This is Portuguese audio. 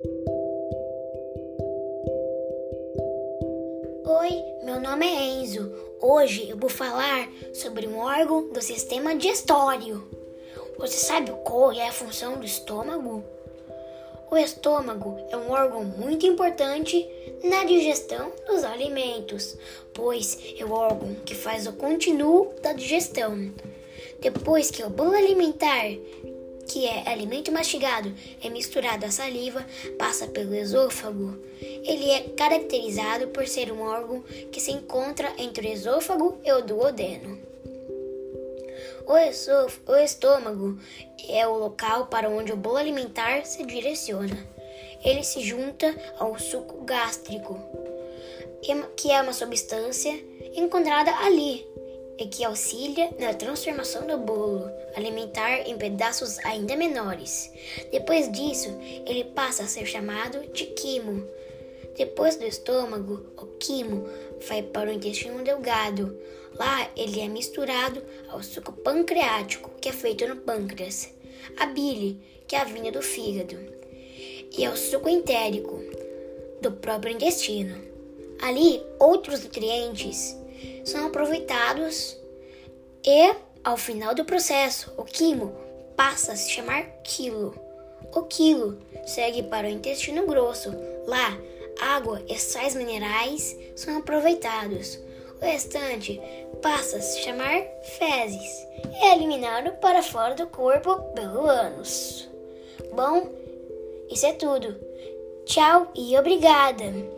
Oi, meu nome é Enzo. Hoje eu vou falar sobre um órgão do sistema digestório. Você sabe qual é a função do estômago? O estômago é um órgão muito importante na digestão dos alimentos, pois é o órgão que faz o continuo da digestão. Depois que o bolo alimentar que é alimento mastigado, é misturado à saliva, passa pelo esôfago. Ele é caracterizado por ser um órgão que se encontra entre o esôfago e o duodeno. O, o estômago é o local para onde o bolo alimentar se direciona. Ele se junta ao suco gástrico, que é uma substância encontrada ali e que auxilia na transformação do bolo alimentar em pedaços ainda menores. Depois disso, ele passa a ser chamado de quimo. Depois do estômago, o quimo vai para o intestino delgado. Lá ele é misturado ao suco pancreático, que é feito no pâncreas, a bile, que é a vinha do fígado, e ao suco entérico do próprio intestino. Ali, outros nutrientes são aproveitados e, ao final do processo, o quimo passa a se chamar quilo. O quilo segue para o intestino grosso. Lá, água e sais minerais são aproveitados. O restante passa a se chamar fezes e é eliminado para fora do corpo pelo ânus. Bom, isso é tudo. Tchau e obrigada!